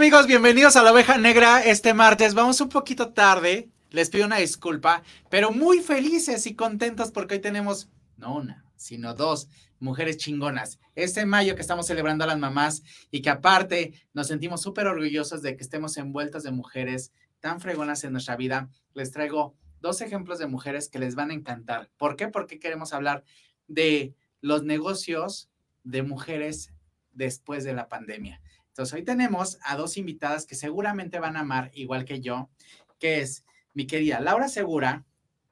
¿qué tal amigos? Bienvenidos a la oveja negra este martes. Vamos un poquito tarde, les pido una disculpa, pero muy felices y contentos porque hoy tenemos, no una, sino dos mujeres chingonas. Este mayo que estamos celebrando a las mamás y que aparte nos sentimos súper orgullosos de que estemos envueltas de mujeres tan fregonas en nuestra vida, les traigo dos ejemplos de mujeres que les van a encantar. ¿Por qué? Porque queremos hablar de los negocios de mujeres después de la pandemia. Entonces, hoy tenemos a dos invitadas que seguramente van a amar, igual que yo, que es mi querida Laura Segura,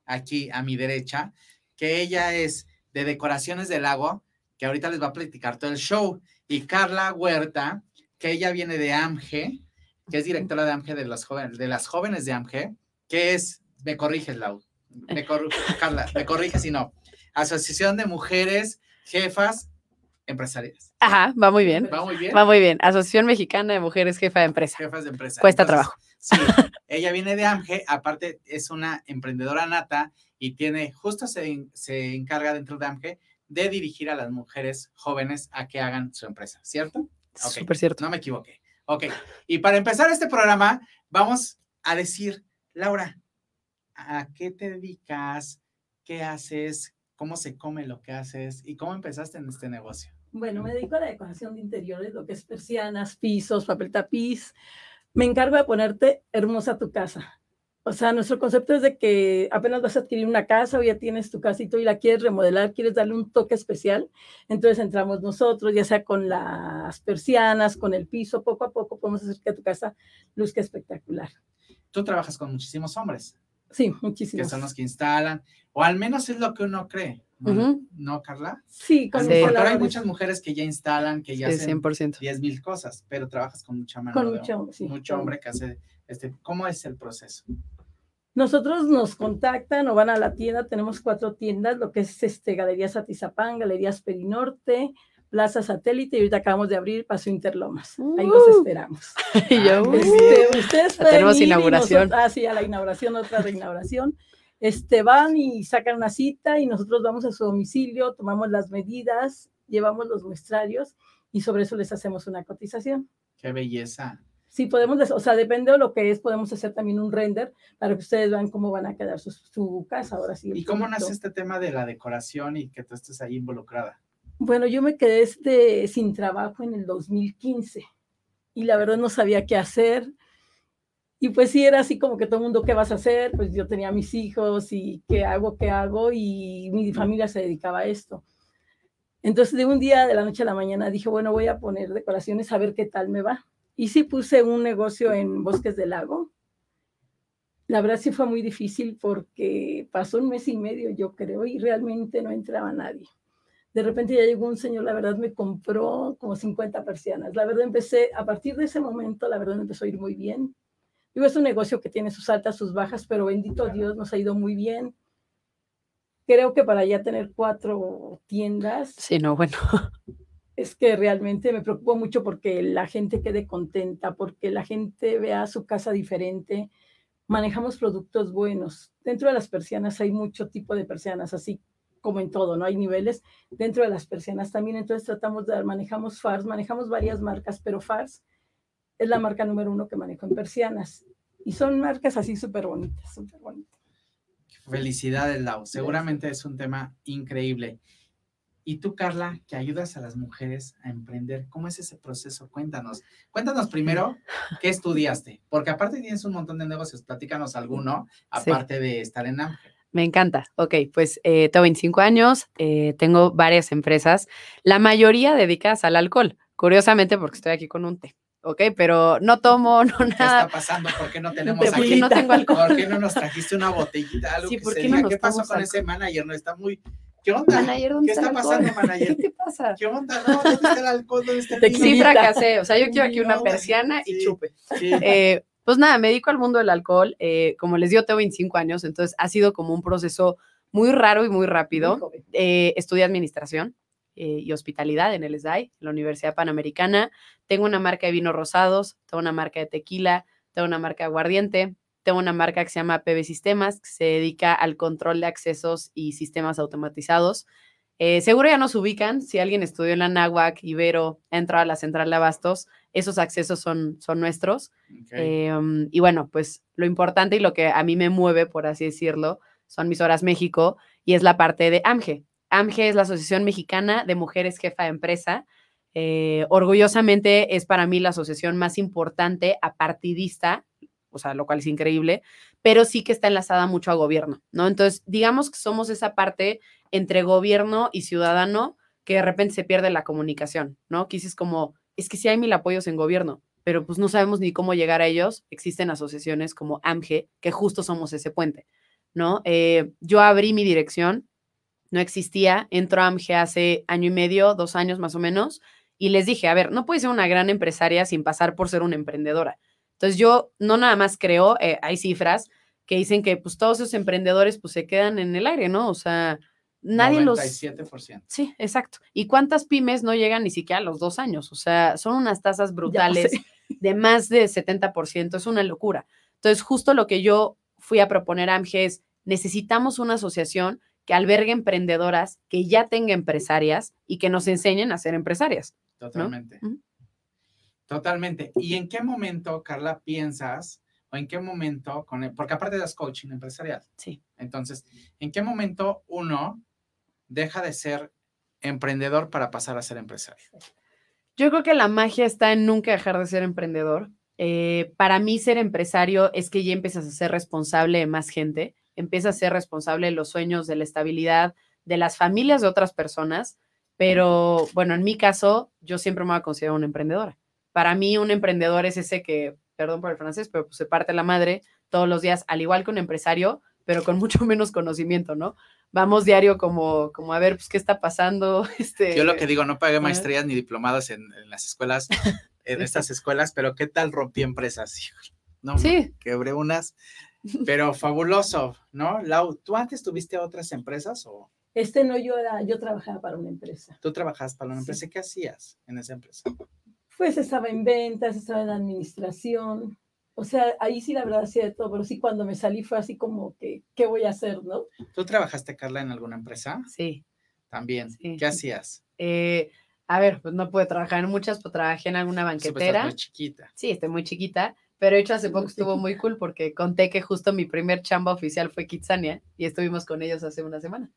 aquí a mi derecha, que ella es de Decoraciones del Lago, que ahorita les va a platicar todo el show, y Carla Huerta, que ella viene de AMGE, que es directora de AMGE de, los jóvenes, de las jóvenes de AMGE, que es, me corriges, Lau, me Carla, me corriges si no, Asociación de Mujeres Jefas empresarias. Ajá, va muy bien. Va muy bien. Va muy bien. Asociación Mexicana de Mujeres Jefa de Empresa. Jefas de empresa. Cuesta trabajo. Sí, ella viene de AMGE, aparte es una emprendedora nata y tiene, justo se, se encarga dentro de AMGE de dirigir a las mujeres jóvenes a que hagan su empresa, ¿cierto? Okay. Súper cierto. No me equivoqué. Ok, y para empezar este programa, vamos a decir, Laura, ¿a qué te dedicas? ¿Qué haces? ¿Cómo se come lo que haces? ¿Y cómo empezaste en este negocio? Bueno, me dedico a la decoración de interiores, lo que es persianas, pisos, papel tapiz. Me encargo de ponerte hermosa tu casa. O sea, nuestro concepto es de que apenas vas a adquirir una casa o ya tienes tu casito y la quieres remodelar, quieres darle un toque especial, entonces entramos nosotros, ya sea con las persianas, con el piso, poco a poco podemos hacer que tu casa luzca espectacular. Tú trabajas con muchísimos hombres. Sí, muchísimos. Que son los que instalan, o al menos es lo que uno cree. ¿No, ¿No Carla? Sí, con sí. Porque hay muchas mujeres que ya instalan, que ya sí, hacen 100%. 10 mil cosas, pero trabajas con mucha mano. Con de, mucho, sí, mucho hombre que hace este. ¿Cómo es el proceso? Nosotros nos contactan o van a la tienda, tenemos cuatro tiendas, lo que es este, Galerías Atizapán, Galerías Perinorte, Plaza Satélite y ahorita acabamos de abrir Paso Interlomas. Uh, Ahí los esperamos. y yo, uh, este, ustedes tenemos inauguración. Nosotros, ah, sí, a la inauguración, otra reinauguración. Este, van y sacan una cita y nosotros vamos a su domicilio, tomamos las medidas, llevamos los muestrarios y sobre eso les hacemos una cotización. ¡Qué belleza! Sí, podemos, o sea, depende de lo que es, podemos hacer también un render para que ustedes vean cómo van a quedar su, su casa ahora sí. ¿Y cómo nace este tema de la decoración y que tú estés ahí involucrada? Bueno, yo me quedé este, sin trabajo en el 2015 y la verdad no sabía qué hacer. Y pues sí, era así como que todo el mundo, ¿qué vas a hacer? Pues yo tenía mis hijos y ¿qué hago? ¿Qué hago? Y mi familia se dedicaba a esto. Entonces de un día, de la noche a la mañana, dije, bueno, voy a poner decoraciones a ver qué tal me va. Y sí puse un negocio en Bosques del Lago. La verdad sí fue muy difícil porque pasó un mes y medio, yo creo, y realmente no entraba nadie. De repente ya llegó un señor, la verdad me compró como 50 persianas. La verdad empecé, a partir de ese momento, la verdad empezó a ir muy bien. Digo, es un negocio que tiene sus altas, sus bajas, pero bendito Dios, nos ha ido muy bien. Creo que para ya tener cuatro tiendas. Sí, no, bueno. Es que realmente me preocupo mucho porque la gente quede contenta, porque la gente vea su casa diferente. Manejamos productos buenos. Dentro de las persianas hay mucho tipo de persianas, así como en todo, ¿no? Hay niveles dentro de las persianas también. Entonces tratamos de, manejamos FARS, manejamos varias marcas, pero FARS es la marca número uno que manejo en persianas. Y son marcas así súper bonitas, súper bonitas. Felicidades, Lau. Seguramente es un tema increíble. Y tú, Carla, que ayudas a las mujeres a emprender, ¿cómo es ese proceso? Cuéntanos. Cuéntanos primero qué estudiaste, porque aparte tienes un montón de negocios. Platícanos alguno, aparte sí. de estar en Ángel. Me encanta. Ok, pues eh, tengo 25 años, eh, tengo varias empresas, la mayoría dedicadas al alcohol, curiosamente porque estoy aquí con un té. ¿ok? Pero no tomo, no nada. ¿Qué está pasando? ¿Por qué no tenemos ¿Por aquí? no tengo alcohol? ¿Por qué no nos trajiste una botellita? Algo Sí, que ¿por se qué no diga? nos ¿Qué pasó con ese manager? No está muy... ¿Qué onda? Manager, ¿dónde ¿Qué está el pasando, alcohol? manager? ¿Qué te pasa? ¿Qué onda? No, ¿dónde está el alcohol? ¿Dónde está el? Sí, fracasé. O sea, yo quiero aquí una persiana y sí. chupe. Sí. Eh, pues nada, me dedico al mundo del alcohol. eh, como les digo, tengo 25 años, entonces ha sido como un proceso muy raro y muy rápido. Eh, estudié administración eh, y hospitalidad en el SDAI, la Universidad Panamericana. Tengo una marca de vinos rosados, tengo una marca de tequila, tengo una marca de aguardiente, tengo una marca que se llama PB Sistemas, que se dedica al control de accesos y sistemas automatizados. Eh, seguro ya nos ubican, si alguien estudió en la NAWAC, Ibero, entra a la central de abastos, esos accesos son, son nuestros. Em, y bueno, pues lo importante y lo que a mí me mueve, por así decirlo, son mis horas México y es la parte de AMGE. AMGE es la Asociación Mexicana de Mujeres Jefa de Empresa. Eh, orgullosamente es para mí la asociación más importante apartidista, o sea, lo cual es increíble, pero sí que está enlazada mucho a gobierno, ¿no? Entonces, digamos que somos esa parte entre gobierno y ciudadano que de repente se pierde la comunicación, ¿no? Que dices como, es que sí hay mil apoyos en gobierno, pero pues no sabemos ni cómo llegar a ellos. Existen asociaciones como AMGE, que justo somos ese puente, ¿no? Eh, yo abrí mi dirección, no existía, entró a AMGE hace año y medio, dos años más o menos, y les dije, a ver, no puedes ser una gran empresaria sin pasar por ser una emprendedora. Entonces yo no nada más creo, eh, hay cifras que dicen que pues todos esos emprendedores pues se quedan en el aire, ¿no? O sea, nadie los... 97%. Sí, exacto. ¿Y cuántas pymes no llegan ni siquiera a los dos años? O sea, son unas tasas brutales de más de 70%, es una locura. Entonces, justo lo que yo fui a proponer a AMGE es, necesitamos una asociación que albergue emprendedoras, que ya tenga empresarias y que nos enseñen a ser empresarias. Totalmente. Totalmente. ¿Y en qué momento, Carla, piensas, o en qué momento, con el- porque aparte das coaching empresarial, Sí. entonces, ¿en qué momento uno deja de ser emprendedor para pasar a ser empresario? Yo creo que la magia está en nunca dejar de ser emprendedor. Eh, para mí ser empresario es que ya empiezas a ser responsable de más gente, empiezas a ser responsable de los sueños, de la estabilidad, de las familias de otras personas, pero bueno, en mi caso, yo siempre me voy a considerar una emprendedora. Para mí un emprendedor es ese que, perdón por el francés, pero pues se parte la madre todos los días, al igual que un empresario, pero con mucho menos conocimiento, ¿no? Vamos diario como, como a ver, pues, qué está pasando. Este, Yo lo que digo, no pagué maestrías ni diplomadas en, en las escuelas, en estas escuelas, pero ¿qué tal rompí empresas? No, Sí. quebré unas, pero fabuloso, ¿no? Lau, ¿tú antes tuviste otras empresas o Este no, yo era, yo trabajaba para una empresa. tú trabajabas para una Sí. empresa? ¿Qué hacías en esa empresa? Pues estaba en ventas, estaba en administración. O sea, ahí sí la verdad hacía de todo, pero sí cuando me salí fue así como que, ¿qué voy a hacer, no? ¿Tú trabajaste, Carla, en alguna empresa? Sí. También. Sí. ¿Qué hacías? Eh, a ver, pues no pude trabajar en muchas, pero trabajé en alguna banquetera. muy chiquita. Sí, estoy muy chiquita, pero de hecho hace poco estuvo muy cool porque conté que justo mi primer chamba oficial fue Kitsania y estuvimos con ellos hace una semana.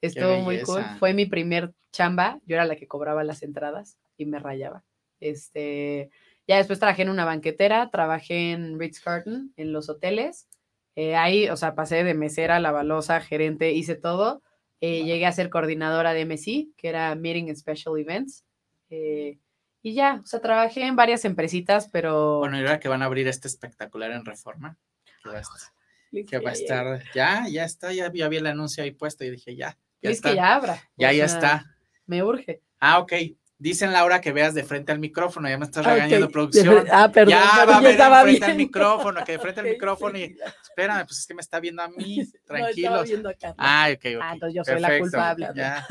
Estuvo muy cool. Fue mi primer chamba, yo era la que cobraba las entradas y me rayaba. Este, ya después trabajé en una banquetera, trabajé en Ritz Carlton, en los hoteles. Eh, ahí, o sea, pasé de mesera, lavalosa, gerente, hice todo. Eh, Wow. Llegué a ser coordinadora de MSI, que era Meeting and Special Events. Eh, y ya, o sea, trabajé en varias empresitas, pero Bueno, y ahora que van a abrir este espectacular en Reforma, que va a estar, que va a estar- ya, ya está, ya, ya vi el anuncio ahí puesto y dije, ya, ya es está. que ya abra. ya, o ya sea, está. Me urge. Ah, ok. Dicen Laura que veas de frente al micrófono, ya me estás Ah, regañando producción. Ah, perdón, ya va a ver de frente al micrófono, que de frente al micrófono y espérame, pues es que me está viendo a mí, No, viendo Carla. Ah, ok, ok. Ah, entonces yo soy la culpable. ya.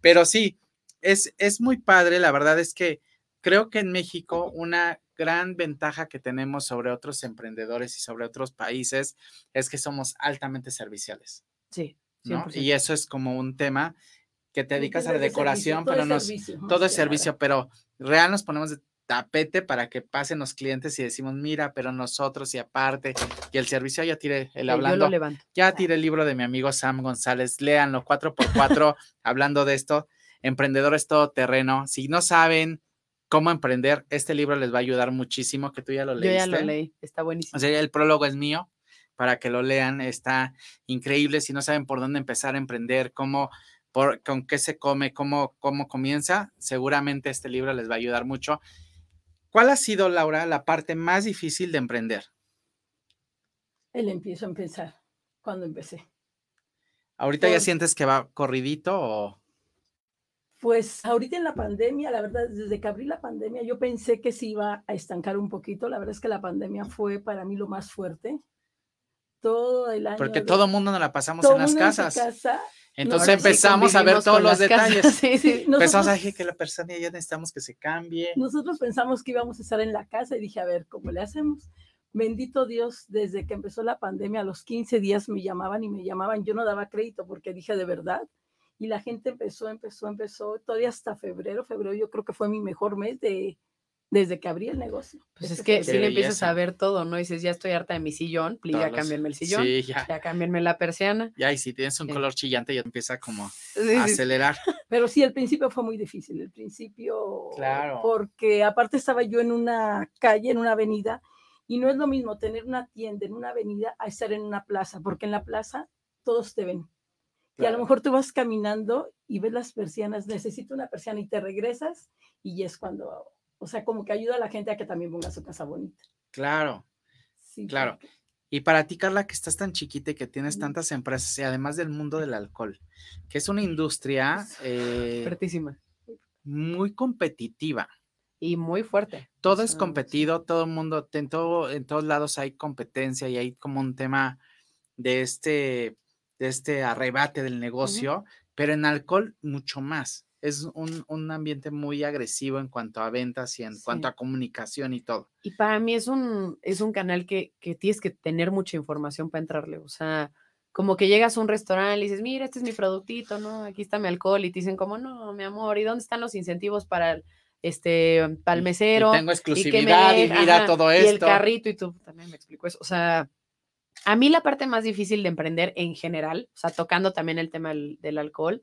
Pero sí, es, es muy padre, la verdad es que creo que en México una gran ventaja que tenemos sobre otros emprendedores y sobre otros países es que somos altamente serviciales, Sí, ¿no? 100%. Y eso es como un tema que te dedicas a la Todo decoración, servicio, todo pero es nos, servicio, todo es servicio, pero real nos ponemos de tapete para que pasen los clientes y decimos, mira, pero nosotros y aparte, y el servicio ya tire el Yo hablando, lo levanto. ya tiré el libro de mi amigo Sam González, léanlo 4x4 hablando de esto, Emprendedores Todoterreno. Si no saben cómo emprender, este libro les va a ayudar muchísimo, que tú ya lo Yo leíste. ya lo leí. Está buenísimo. O sea, el prólogo es mío para que lo lean, está increíble. Si no saben por dónde empezar a emprender, cómo, por, con qué se come, cómo, cómo comienza, seguramente este libro les va a ayudar mucho. ¿Cuál ha sido, Laura, la parte más difícil de emprender? Él empiezo a empezar cuando empecé. ¿Ahorita ya sientes que va corridito o...? Pues ahorita en la pandemia, la verdad, desde que abrí la pandemia, yo pensé que se iba a estancar un poquito. La verdad es que la pandemia fue para mí lo más fuerte. Todo el año. Porque de- todo el mundo nos la pasamos todo en las mundo en su casas. casa. Entonces sí empezamos a ver todos los casas. detalles. Sí, Empezamos a decir que la persona ya necesitamos que se cambie. nosotros pensamos que íbamos a estar en la casa y dije, a ver, ¿cómo le hacemos? Bendito Dios, desde que empezó la pandemia, a los 15 días me llamaban y me llamaban. Yo no daba crédito porque dije, de verdad. y la gente empezó, empezó, empezó, todavía hasta febrero, febrero yo creo que fue mi mejor mes de, desde que abrí el negocio. Pues es que si el- le empiezas a ver todo, ¿no? Dices, ya estoy harta de mi sillón, please, ya Todos los- cámbienme el sillón, Sí, ya. ya cámbienme la persiana. Ya, y si tienes un Sí. color chillante, ya empieza como Sí, a sí, acelerar. Pero sí, el principio fue muy difícil, el principio, Claro. porque aparte estaba yo en una calle, en una avenida, y no es lo mismo tener una tienda en una avenida a estar en una plaza, porque en la plaza todos te ven. Y a Claro. lo mejor tú vas caminando y ves las persianas, necesito una persiana y te regresas y es cuando, o sea, como que ayuda a la gente a que también ponga su casa bonita. Claro. Sí, Claro. porque- Y para ti, Carla, que estás tan chiquita y que tienes tantas empresas, y además del mundo del alcohol, que es una industria eh, muy competitiva. y muy fuerte. Todo es competido, todo el mundo, en, todo, en todos lados hay competencia y hay como un tema de este, de este arrebate del negocio, pero en alcohol mucho más. Es un, un ambiente muy agresivo en cuanto a ventas y en cuanto a comunicación y todo. Y para mí es un, es un canal que, que tienes que tener mucha información para entrarle. O sea, como que llegas a un restaurante y dices, mira, este es mi productito, ¿no? Aquí está mi alcohol. Y te dicen como, no, mi amor, ¿y dónde están los incentivos para el, este, para el mesero? Y tengo exclusividad y, mira ajá, todo Y el esto. carrito, y tú también me explico eso. O sea, a mí la parte más difícil de emprender en general, o sea, tocando también el tema del, del alcohol,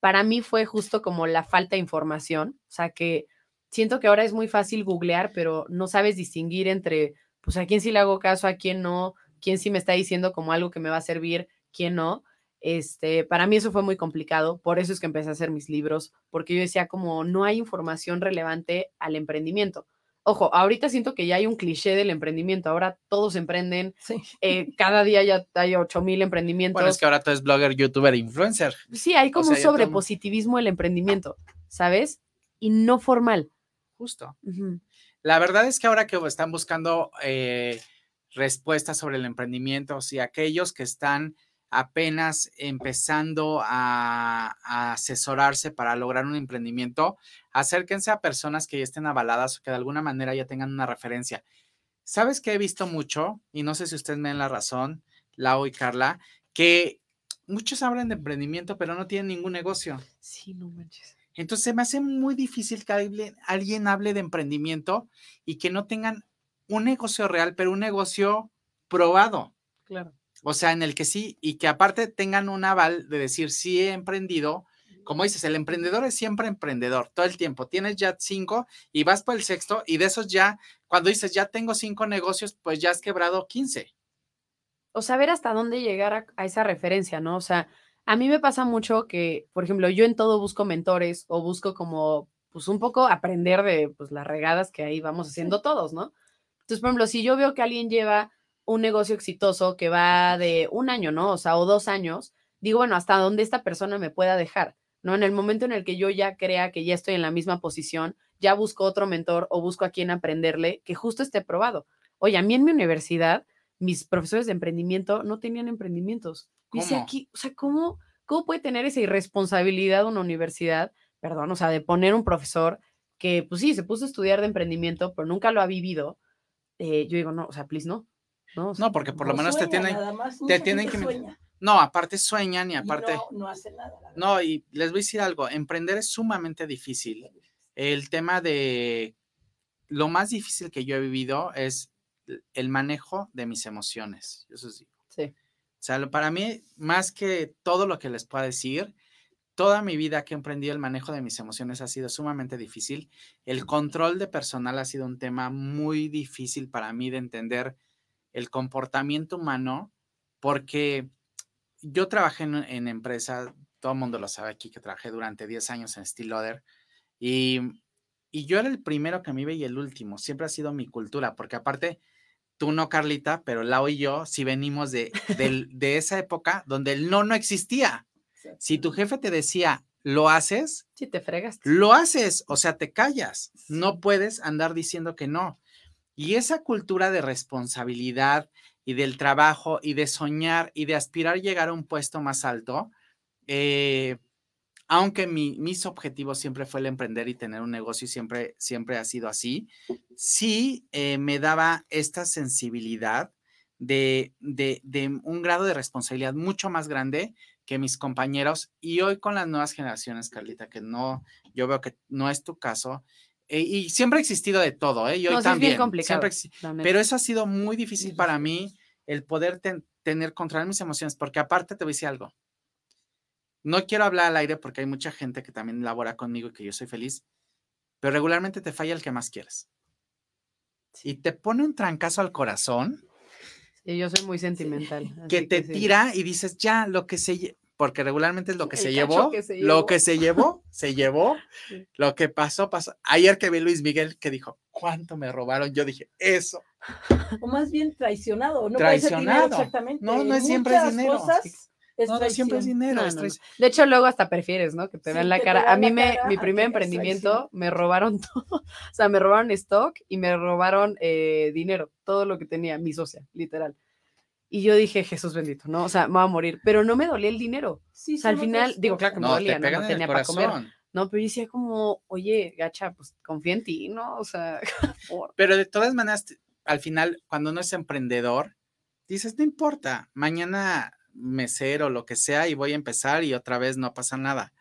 para mí fue justo como la falta de información. O sea, que siento que ahora es muy fácil googlear, pero no sabes distinguir entre, pues, a quién sí le hago caso, a quién no, quién sí me está diciendo como algo que me va a servir, quién no. Este, para mí eso fue muy complicado, por eso es que empecé a hacer mis libros, porque yo decía como no hay información relevante al emprendimiento. Ojo, ahorita siento que ya hay un cliché del emprendimiento, ahora todos emprenden, Sí. eh, cada día ya hay 8000 emprendimientos. Bueno, es que ahora tú eres blogger, youtuber, influencer. Sí, hay como sea, un todo sobrepositivismo del emprendimiento, ¿sabes? Y no formal. Justo. La verdad es que ahora que están buscando eh, respuestas sobre el emprendimiento, o sea, aquellos que están apenas empezando a, a asesorarse para lograr un emprendimiento, acérquense a personas que ya estén avaladas o que de alguna manera ya tengan una referencia. ¿Sabes qué he visto mucho? Y no sé si ustedes me den la razón, Lau y Carla, que muchos hablan de emprendimiento, pero no tienen ningún negocio. Sí, no manches. Entonces se me hace muy difícil que alguien, alguien hable de emprendimiento y que no tengan un negocio real, pero un negocio probado. Claro. O sea, en el que sí, y que aparte tengan un aval de decir, sí he emprendido. Como dices, el emprendedor es siempre emprendedor, todo el tiempo. Tienes ya cinco y vas por el sexto, y de esos ya, cuando dices, ya tengo cinco negocios, pues ya has quebrado 15. o saber hasta dónde llegar a, a esa referencia, ¿no? O sea, a mí me pasa mucho que, por ejemplo, yo en todo busco mentores o busco como, pues un poco aprender de pues, las regadas que ahí vamos haciendo todos, ¿no? Entonces, por ejemplo, si yo veo que alguien lleva un negocio exitoso que va de un año, ¿no? O sea, o dos años, digo, bueno, hasta dónde esta persona me pueda dejar, ¿no? En el momento en el que yo ya crea que ya estoy en la misma posición, ya busco otro mentor o busco a quien aprenderle que justo esté probado. Oye, a mí en mi universidad, mis profesores de emprendimiento no tenían emprendimientos. Dice ¿Cómo? aquí, o sea, ¿cómo, ¿cómo puede tener esa irresponsabilidad una universidad, perdón, o sea, de poner un profesor que, pues sí, se puso a estudiar de emprendimiento, pero nunca lo ha vivido? Eh, yo digo, no, o sea, please, no. No, o sea, No, porque por lo No menos te tienen, nada más, te tienen que... sueña No, aparte sueñan y y aparte... no, nada. y les voy a decir algo, emprender es sumamente difícil. El tema de lo más difícil que yo he vivido es el manejo de mis emociones. Eso sí. Sí. O sea, lo- para mí, más que todo lo que les pueda decir, toda mi vida que he emprendido el manejo de mis emociones ha sido sumamente difícil. El control de personal ha sido un tema muy difícil para mí de entender el comportamiento humano, porque yo trabajé en, en empresa, todo el mundo lo sabe aquí, que trabajé durante 10 años en Steel Loader, y, y yo era el primero que me iba y el último, siempre ha sido mi cultura, porque aparte, tú no, Carlita, pero Lau y yo sí venimos de, del- de esa época donde el no no existía. Si tu jefe te decía, lo haces, sí te fregas. lo haces, o sea, te callas. No puedes andar diciendo que no. Y esa cultura de responsabilidad y del trabajo y de soñar y de aspirar llegar a un puesto más alto, eh, aunque mi- mis objetivos siempre fue el emprender y tener un negocio y siempre, siempre ha sido así, sí eh, me daba esta sensibilidad de, de, de un grado de responsabilidad mucho más grande que mis compañeros y hoy con las nuevas generaciones, Carlita, que no, yo veo que no es tu caso. Eh, y siempre ha existido de todo, ¿eh? Y No, sí es también. bien complicado. siempre pero eso ha sido muy difícil para mí, el poder ten- tener, controlar mis emociones, porque aparte te voy a decir algo. No quiero hablar al aire porque hay mucha gente que también labora conmigo y que yo soy feliz, pero regularmente te falla el que más quieres. Y te pone un trancazo al corazón Sí, yo soy muy sentimental. que así te sí. tira y dices, ya, lo que se lle-", porque regularmente es lo que El se llevó, que se lo llevó. que se llevó, se llevó, Sí. lo que pasó, pasó. Ayer que vi Luis Miguel que dijo, ¿cuánto me robaron? Yo dije, eso. O más bien traicionado. No dinero Traicionado. exactamente. No, no es siempre es dinero. cosas es No, no siempre es dinero, No, es no, no. traición. De hecho, luego hasta prefieres, ¿no? Que te Sí, vean la cara. A mí me, cara mi primer emprendimiento me robaron todo. O sea, me robaron stock y me robaron eh, dinero, todo lo que tenía, mi socia, literal. Y yo dije, Jesús bendito, ¿no? O sea, me voy a morir. Pero no me dolía el dinero. Sí, O sea, al final, digo, claro que me. No, dolía, te ¿no? No tenía para comer. No, pero yo decía como, oye, gacha, pues confía en ti, ¿no? O sea, por- Pero de todas maneras, al final, cuando uno es emprendedor, dices, no importa, mañana mesero, lo que sea, y voy a empezar y otra vez no pasa nada.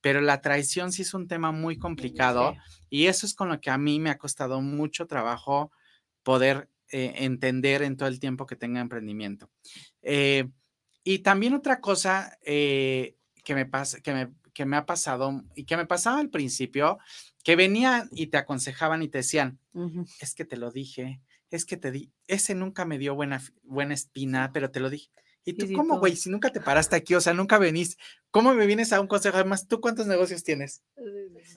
Pero la traición sí es un tema muy complicado Sí. y eso es con lo que a mí me ha costado mucho trabajo poder eh, entender en todo el tiempo que tenga emprendimiento. Eh, y también otra cosa eh, que, me pasa, que, me, que me ha pasado y que me pasaba al principio, que venían y te aconsejaban y te decían, es que te lo dije, es que te di, ese nunca me dio buena, buena espina, pero te lo dije. ¿Y tú cómo, güey? Si nunca te paraste aquí, o sea, nunca venís, ¿cómo me vienes a un consejo? Además, ¿tú cuántos negocios tienes?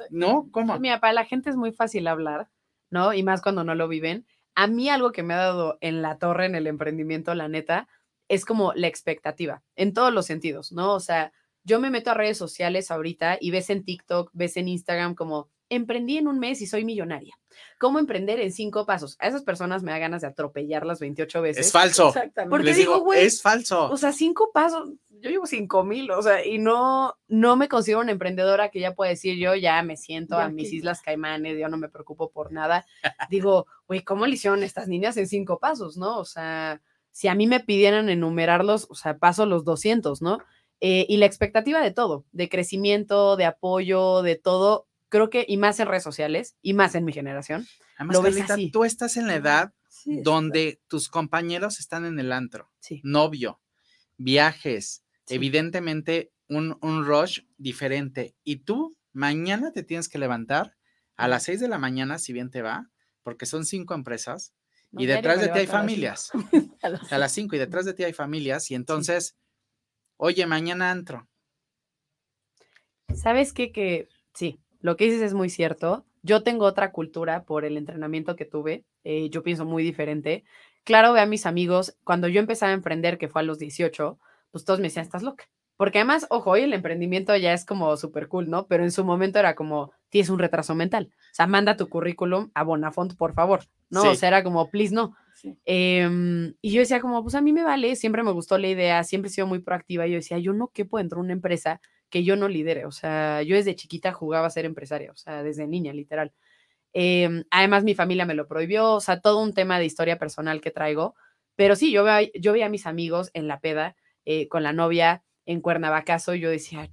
¿No? ¿Cómo? Mira, para la gente es muy fácil hablar, ¿no? Y más cuando no lo viven. A mí algo que me ha dado en la torre, en el emprendimiento, la neta, es como la expectativa, en todos los sentidos, ¿no? O sea, yo me meto a redes sociales ahorita y ves en TikTok, ves en Instagram como, emprendí en un mes y soy millonaria. ¿Cómo emprender en cinco pasos? A esas personas me da ganas de atropellarlas 28 veces. Es falso. Exactamente. Porque Les digo, güey, es falso. O sea, cinco pasos, yo llevo cinco mil, o sea, y no, no me considero una emprendedora que ya pueda decir yo ya me siento Ya a mis Islas Caimanes, yo no me preocupo por nada. Digo, güey, ¿cómo le hicieron estas niñas en cinco pasos, no? O sea, si a mí me pidieran enumerarlos, o sea, paso los 200, ¿no? Eh, y la expectativa de todo, de crecimiento, de apoyo, de todo, creo que, y más en redes sociales, y más en mi generación. Además, lo ves así. tú estás en la edad Sí, donde tus compañeros están en el antro, Sí. novio, viajes, Sí. evidentemente un, un rush diferente. Y tú mañana te tienes que levantar a las 6 de la mañana, si bien te va, porque son cinco empresas, No, y detrás de ti hay levanto a las cinco. familias. a las- A las 5 y detrás de ti hay familias, y entonces, oye, mañana antro. ¿Sabes qué? Que sí, lo que dices es muy cierto. Yo tengo otra cultura por el entrenamiento que tuve. eh, yo pienso muy diferente. Claro, ve a mis amigos, cuando yo empecé a emprender, que fue a los 18, pues todos me decían, estás loca. Porque además, ojo, hoy el emprendimiento ya es como súper cool, ¿no? Pero en su momento era como, tienes un retraso mental. O sea, manda tu currículum a Bonafont, por favor. ¿No? O Sí. sea, era como, please, no. sí. Em, y yo decía como, pues a mí me vale, siempre me gustó la idea, siempre he sido muy proactiva. y Yo decía, yo no quepo dentro de una empresa que yo no lidere. O sea, yo desde chiquita jugaba a ser empresaria, o sea, desde niña, literal. Em, además, mi familia me lo prohibió, o sea, todo un tema de historia personal que traigo. Pero sí, yo veía, yo veía a mis amigos en la peda, eh, con la novia en Cuernavacazo, y yo decía,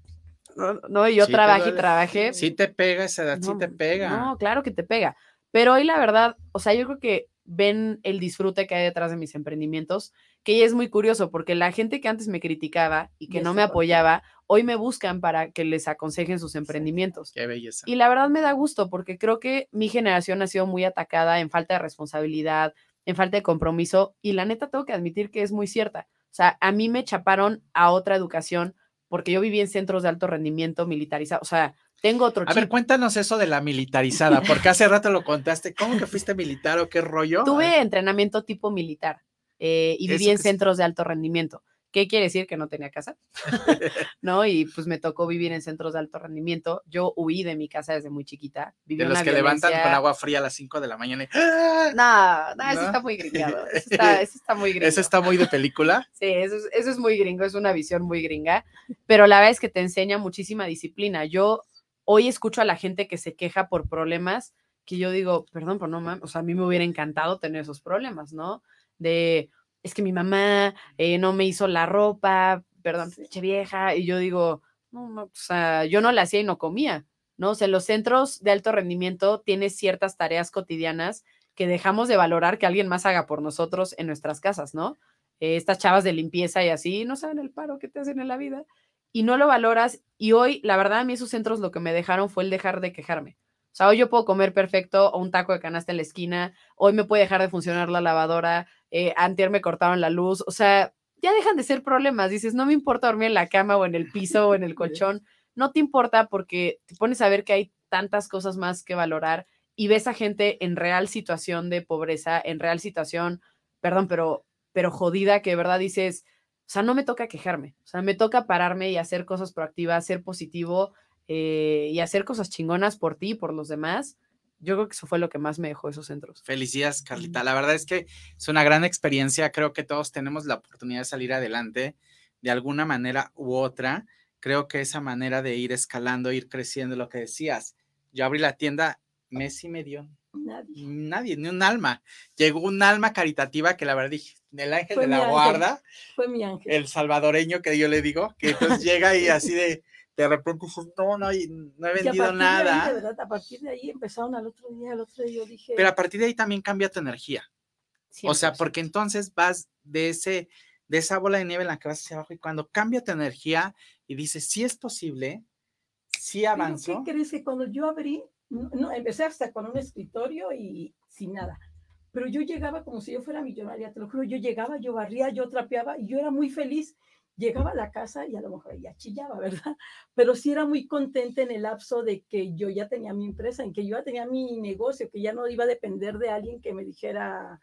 no, no, y yo Sí trabajé y trabajé. Sí te pega esa edad, sí te pega. No, claro que te pega. Pero hoy la verdad, o sea, yo creo que ven el disfrute que hay detrás de mis emprendimientos, que ya es muy curioso porque la gente que antes me criticaba y que no me apoyaba, hoy me buscan para que les aconsejen sus emprendimientos. Qué belleza. Y la verdad me da gusto porque creo que mi generación ha sido muy atacada en falta de responsabilidad, en falta de compromiso y la neta tengo que admitir que es muy cierta. O sea, a mí me chaparon a otra educación porque yo viví en centros de alto rendimiento militarizado. O sea, tengo otro A ver, cuéntanos eso de la militarizada, porque hace rato lo contaste. ¿Cómo que fuiste militar o qué rollo? Tuve entrenamiento tipo militar eh, y viví ¿Eso en centros de alto rendimiento. ¿Qué quiere decir? Que no tenía casa, ¿no? Y pues me tocó vivir en centros de alto rendimiento. Yo huí de mi casa desde muy chiquita. Viví de los una que levantan con violencia- agua fría a las 5 de la mañana. y- ¡Ah! No, no, eso ¿No? está muy gringado. Eso está, eso está muy gringo. Eso está muy de película. Sí, eso es, eso es muy gringo, es una visión muy gringa, pero la verdad es que te enseña muchísima disciplina. Yo hoy escucho a la gente que se queja por problemas que yo digo, perdón, pero no mames, o sea, a mí me hubiera encantado tener esos problemas, ¿no? De, es que mi mamá eh, no me hizo la ropa, perdón, Sí. che vieja, y yo digo, no, no, o sea, yo no la hacía y no comía, ¿no? O sea, en los centros de alto rendimiento tienes ciertas tareas cotidianas que dejamos de valorar que alguien más haga por nosotros en nuestras casas, ¿no? Eh, estas chavas de limpieza y así, no saben el paro que te hacen en la vida y no lo valoras. Y hoy, la verdad, a mí esos centros lo que me dejaron fue el dejar de quejarme. O sea, hoy yo puedo comer perfecto o un taco de canasta en la esquina, hoy me puede dejar de funcionar la lavadora, eh, antier me cortaron la luz, o sea, ya dejan de ser problemas. Dices, no me importa dormir en la cama o en el piso o en el colchón, no te importa porque te pones a ver que hay tantas cosas más que valorar y ves a gente en real situación de pobreza, en real situación, perdón, pero, pero jodida, que de verdad dices, o sea, no me toca quejarme, o sea, me toca pararme y hacer cosas proactivas, ser positivo eh, y hacer cosas chingonas por ti y por los demás. Yo creo que eso fue lo que más me dejó esos centros. Felicidades, Carlita. La verdad es que es una gran experiencia. Creo que todos tenemos la oportunidad de salir adelante de alguna manera u otra. Creo que esa manera de ir escalando, ir creciendo, lo que decías. Yo abrí la tienda mes y medio, Nadie. nadie, ni un alma. Llegó un alma caritativa que la verdad dije, el ángel Fue de la ángel. guarda, Fue mi ángel. el salvadoreño que yo le digo, que entonces llega y así de, de repente dices, no, no, no he vendido de ahí, nada. de verdad, a partir de ahí empezaron al otro día, al otro día yo dije, Pero a partir de ahí también cambia tu energía. O sea, 100%. porque entonces vas de ese, de esa bola de nieve en la que vas hacia abajo y cuando cambia tu energía y dices, sí es posible, sí "Pero avanzó. ¿Qué crees que cuando yo abrí, no, no, empecé hasta con un escritorio y sin nada? Pero yo llegaba como si yo fuera millonaria, te lo juro, yo llegaba, yo barría, yo trapeaba y yo era muy feliz. Llegaba a la casa y a lo mejor ya chillaba, ¿verdad? Pero sí era muy contenta en el lapso de que yo ya tenía mi empresa, en que yo ya tenía mi negocio, que ya no iba a depender de alguien que me dijera,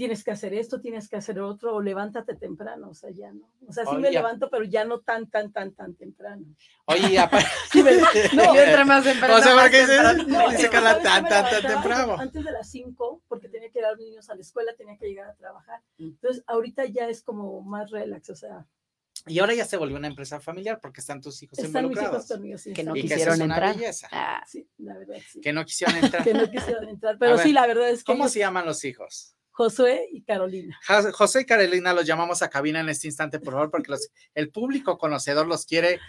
tienes que hacer esto, tienes que hacer otro, o levántate temprano, o sea, ya no. O sea, sí me levanto, pero ya no tan, tan, tan, tan temprano. Oye, aparte. Sí, me- no, Yo entre más temprano, O sea, porque no, dice es que Carla, ¿sabes qué tan, tan, tan temprano. Antes de las 5, porque tenía que dar a los niños a la escuela, tenía que llegar a trabajar. Mm. Entonces, ahorita ya es como más relax, o sea, Y ahora ya se volvió una empresa familiar porque están tus hijos están mis hijos involucrados. conmigo. Sí, Que no que. Ah, Sí, la verdad, sí. Que no quisieron entrar. Que no quisieron entrar. Pero ver, sí, la verdad es que ¿Cómo ellos- se llaman los hijos? Josué y Carolina. José y Carolina los llamamos a cabina en este instante, por favor, porque los- el público conocedor los quiere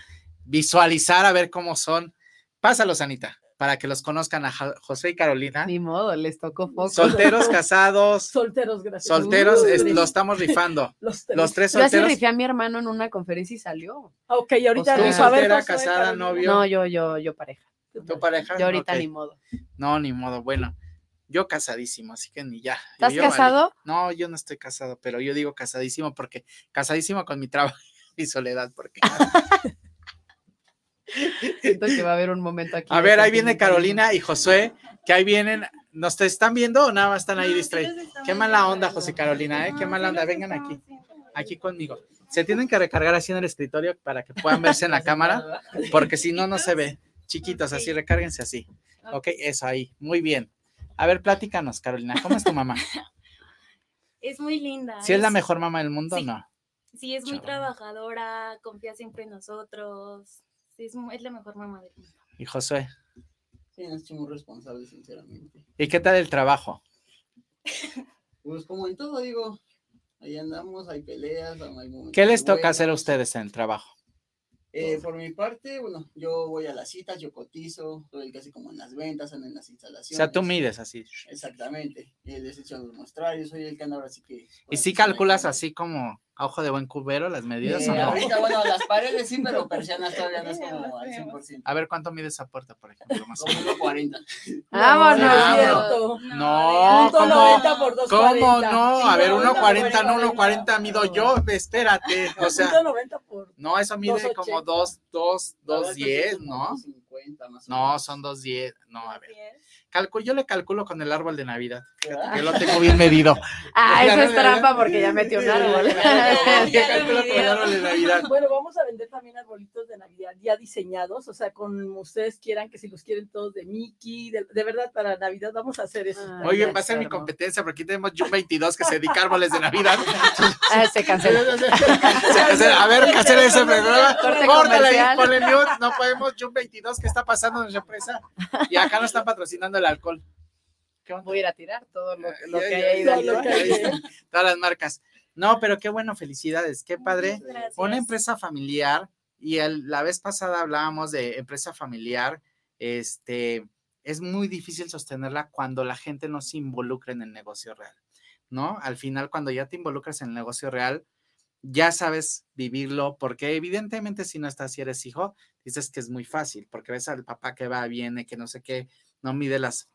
visualizar a ver cómo son. Pásalos, Anita, para que los conozcan a José y Carolina. ni modo, les tocó poco. Solteros, casados, Solteros, gracias. solteros, es- lo estamos rifando. los tres. Los tres Yo así solteros. rifé a mi hermano en una conferencia y salió. Ah, Ok, y ahorita Tú vamos a ver, soltera, casada, novio. No, yo, yo, yo pareja. ¿Tu pareja? Yo ahorita ni modo. No, ni modo. Bueno, yo casadísimo, así que ni ya. ¿Estás yo casado? No, yo no estoy casado, pero yo digo casadísimo porque casadísimo con mi trabajo y soledad, porque Siento que va a haber un momento aquí. A ver, ahí viene. Carolina y Josué, que ahí vienen. ¿Nos te están viendo o nada más están ahí distraídos? Qué mala onda, José Carolina, ¿eh? Qué mala onda. Vengan aquí, aquí conmigo. Se tienen que recargar así en el escritorio para que puedan verse en la cámara, porque si no, no se ve. Chiquitos, así, recárguense así. Ok, eso ahí. Muy bien. A ver, platícanos, Carolina. ¿Cómo es tu mamá? Es muy linda. ¿Si es la mejor mamá del mundo o Sí. no? Sí, es muy trabajadora, confía siempre en nosotros. Sí, es, la mejor mamá del mundo. Y Josué. Sí, no estoy muy responsable, sinceramente. ¿Y qué tal el trabajo? Pues como en todo, digo, ahí andamos, hay peleas, hay momentos ¿Qué les toca buenos. hacer a ustedes en el trabajo? Eh, por mi parte, bueno, yo voy a las citas, yo cotizo, soy el que hace como en las ventas, en las O instalaciones. sea, tú mides así. Exactamente, y les echo los muestrarios, soy el que anda ahora sí que... ¿Y si calculas así como a ojo de buen cubero las medidas o Eh, no? ahorita, bueno, las paredes sí, pero persianas todavía no es como al 100%. A ver, ¿cuánto mide esa puerta, por ejemplo? Más o Como menos? 1.40. Vámonos. No, cierto. No, Punto ¿cómo? 90 por 2.40. ¿Cómo no? A ver, Sí, 1.40, no, 90, 1.40 mido yo, espérate. O sea, Punto 90 por. no, eso mide 2.80. como 2, 2, La verdad es que sí, 2.10, como ¿no? 2.50 más o No, menos. son 2.10. No, a ver. Calculo, yo le calculo con el árbol de Navidad. ¿Verdad? Yo lo tengo bien medido. Ah, eso es trampa porque ya metió un árbol. Yo calculo con el árbol de Navidad. Bueno, vamos a vender también arbolitos de Navidad ya diseñados, o sea, con ustedes quieran, que si los quieren todos de Mickey, de, de verdad para Navidad vamos a hacer eso. Ah, Muy bien, va a ser mi competencia porque aquí tenemos Jun 22 que se dedica a árboles de Navidad. Ah, se cancela. A ver, hacer ese programa. Corte Córtale ahí, comercial. ponle mute. No podemos. Jun 22, ¿qué está pasando en nuestra empresa? Y acá no están patrocinando el alcohol. ¿Qué onda? Voy a ir a tirar todo lo, lo Ya, que ya, hay ahí Todas las marcas. No, pero qué bueno, felicidades, qué padre. Gracias. Una empresa familiar, y el- la vez pasada hablábamos de empresa familiar, este, es muy difícil sostenerla cuando la gente no se involucra en el negocio real, ¿no? Al final, cuando ya te involucras en el negocio real, ya sabes vivirlo, porque evidentemente si no estás, si eres hijo, dices que es muy fácil, porque ves al papá que va, viene, que no sé qué, no mide las...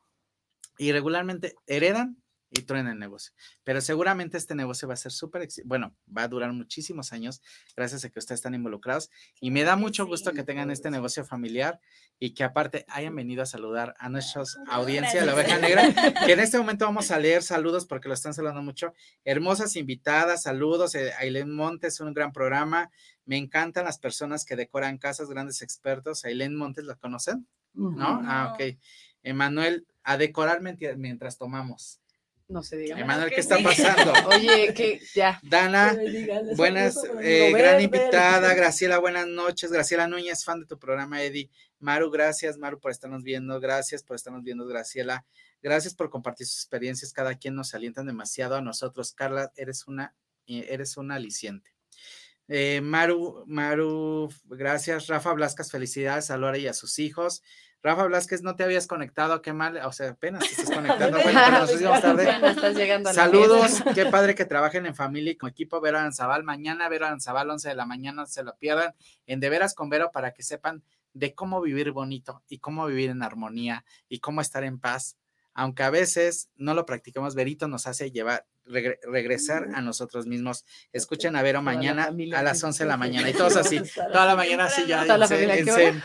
Y regularmente heredan y truenan el negocio. Pero seguramente este negocio va a ser súper, bueno, va a durar muchísimos años gracias a que ustedes están involucrados. Y me da mucho gusto que tengan este negocio familiar y que aparte hayan venido a saludar a nuestra audiencia de la oveja negra, que en este momento vamos a leer saludos porque lo están saludando mucho. Hermosas invitadas, saludos. eh, Ailén Montes, un gran programa. Me encantan las personas que decoran casas, grandes expertos. Ailén Montes, ¿la conocen? ¿No? Ah, ok. Emanuel, a decorar mientras, tomamos. No se diga. Emanuel, ¿qué está pasando? Oye, que ya. Dana, buenas, eh, gran invitada, el- Graciela, buenas noches. Graciela Núñez, fan de tu programa, Eddie. Maru, gracias, Maru, por estarnos viendo. Gracias por estarnos viendo, Graciela. Gracias por compartir sus experiencias. Cada quien nos alientan demasiado a nosotros. Carla, eres una, eh, eres una aliciente. Eh, Maru, Maru, gracias. Rafa Blascas, felicidades a Lora y a sus hijos. Rafa Blasquez, no te habías conectado, qué mal, o sea, apenas te estás conectando. Bueno, pero nos tarde. Bueno, estás llegando a la Saludos, qué padre que trabajen en familia y con equipo Vero Aranzabal. Mañana Vero Aranzabal, 11 de la mañana, se lo pierdan. En De Veras con Vero para que sepan de cómo vivir bonito y cómo vivir en armonía y cómo estar en paz. Aunque a veces no lo practicamos, Verito nos hace llevar, regre- regresar a nosotros mismos. Escuchen a Vero la mañana familia a las aquí. 11 de la mañana y todos así. Toda la mañana así ya. En en ¿qué zen.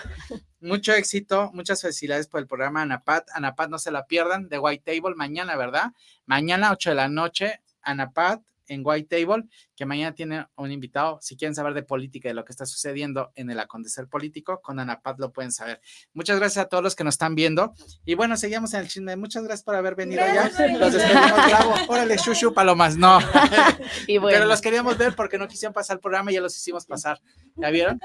Mucho éxito, muchas felicidades por el programa Anapat. Anapat, no se la pierdan, de White Table mañana, ¿verdad? Mañana, 8 de la noche, Anapat en White Table, que mañana tiene un invitado. Si quieren saber de política y de lo que está sucediendo en el acontecer político, con Anapat lo pueden saber. Muchas gracias a todos los que nos están viendo. Y bueno, seguimos en el chisme. Muchas gracias por haber venido Gracias, ya. Los despedimos, bravo. Órale, shushu, palomas. No. Y bueno, Pero los queríamos ver porque no quisieron pasar el programa y ya los hicimos pasar. ¿Ya vieron?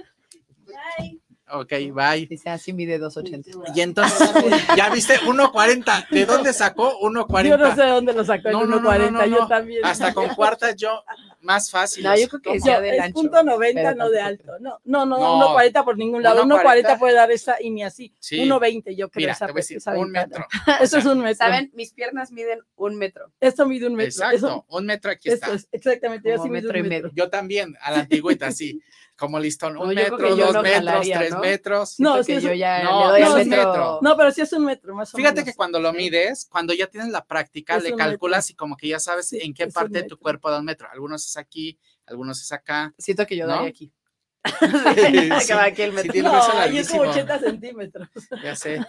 Bye. Ok, bye. dice así mide 280. Y entonces, ya viste, 1.40. ¿De dónde sacó 1.40? Yo no sé de dónde lo sacó el No, no, no, 1.40, no, no, yo no. también. Hasta con cuartas yo, más fácil. No, yo creo que del es ancho, punto 90, pero no de alto. No, no, no, No. 1.40 por ningún lado. 1.40 1.40 puede dar esa y ni así. Sí. 1.20 yo creo Mira, esa, te voy a decir, esa un metro. Eso es un metro. ¿Saben? Mis piernas miden un metro. Esto mide un metro. Exacto, Eso, un metro aquí esto está. es, exactamente, yo sí mido metro un y metro. medio. Yo también, a la antigüita, sí. Como listón, No, un creo metro, dos no metros, jalaría, tres ¿no? metros. No, sí, yo ya No, le doy no, al es metro. metro. No, pero sí es un metro, más o Fíjate menos. que cuando lo mides, cuando ya tienes la práctica, Es le metro. calculas y como que ya sabes Sí, en qué parte de tu cuerpo da un metro. Algunos es aquí, algunos es acá. Siento que yo ¿No? doy aquí. Sí. Que va aquí el Sí, metro. No, ahí es como larguísimo. 80 centímetros. Ya sé.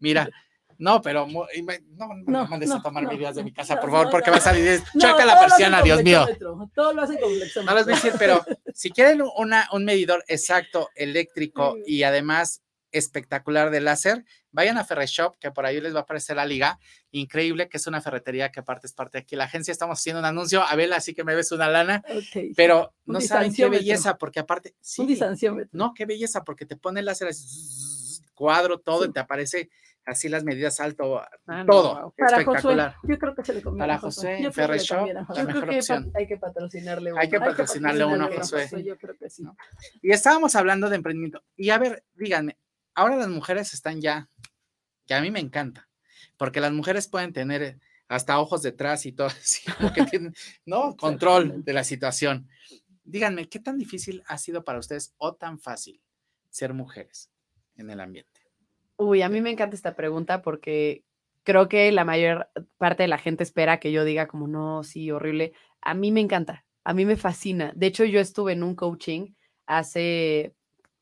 Mira. No, pero no, no, me No, mandes a no, tomar no. videos de mi casa, por favor, porque va a salir. No, Choca la persiana, Dios mío. Todo lo hacen con No les voy a decir, pero si quieren una, un medidor exacto, eléctrico y además espectacular de láser, vayan a Ferreshop, que por ahí les va a aparecer la liga. Increíble, que es una ferretería que aparte es parte de aquí. La agencia estamos haciendo un anuncio. Abel, así que me ves una lana, pero Un no saben qué belleza, porque aparte, Un sí, distanciómetro. no, qué belleza, porque te pone el láser así, cuadro, todo, Sí. y te aparece así las medidas alto, Ah, no, todo. wow. Para Josué, espectacular. yo creo que se le conviene. Para a Josué, la Josué. Yo mejor creo que opción. hay que patrocinarle uno. Hay que Hay que patrocinarle uno a Josué. Yo creo que sí. Y estábamos hablando de emprendimiento. Y a ver, díganme, ahora las mujeres están ya, que a mí me encanta, porque las mujeres pueden tener eh, hasta ojos detrás y todo, así, porque tienen, ¿no? Control de la situación. Díganme, ¿qué tan difícil ha sido para ustedes o tan fácil ser mujeres en el ambiente? Uy, a mí me encanta esta pregunta porque creo que la mayor parte de la gente espera que yo diga como, no, sí, horrible. A mí me encanta, a mí me fascina. De hecho, yo estuve en un coaching hace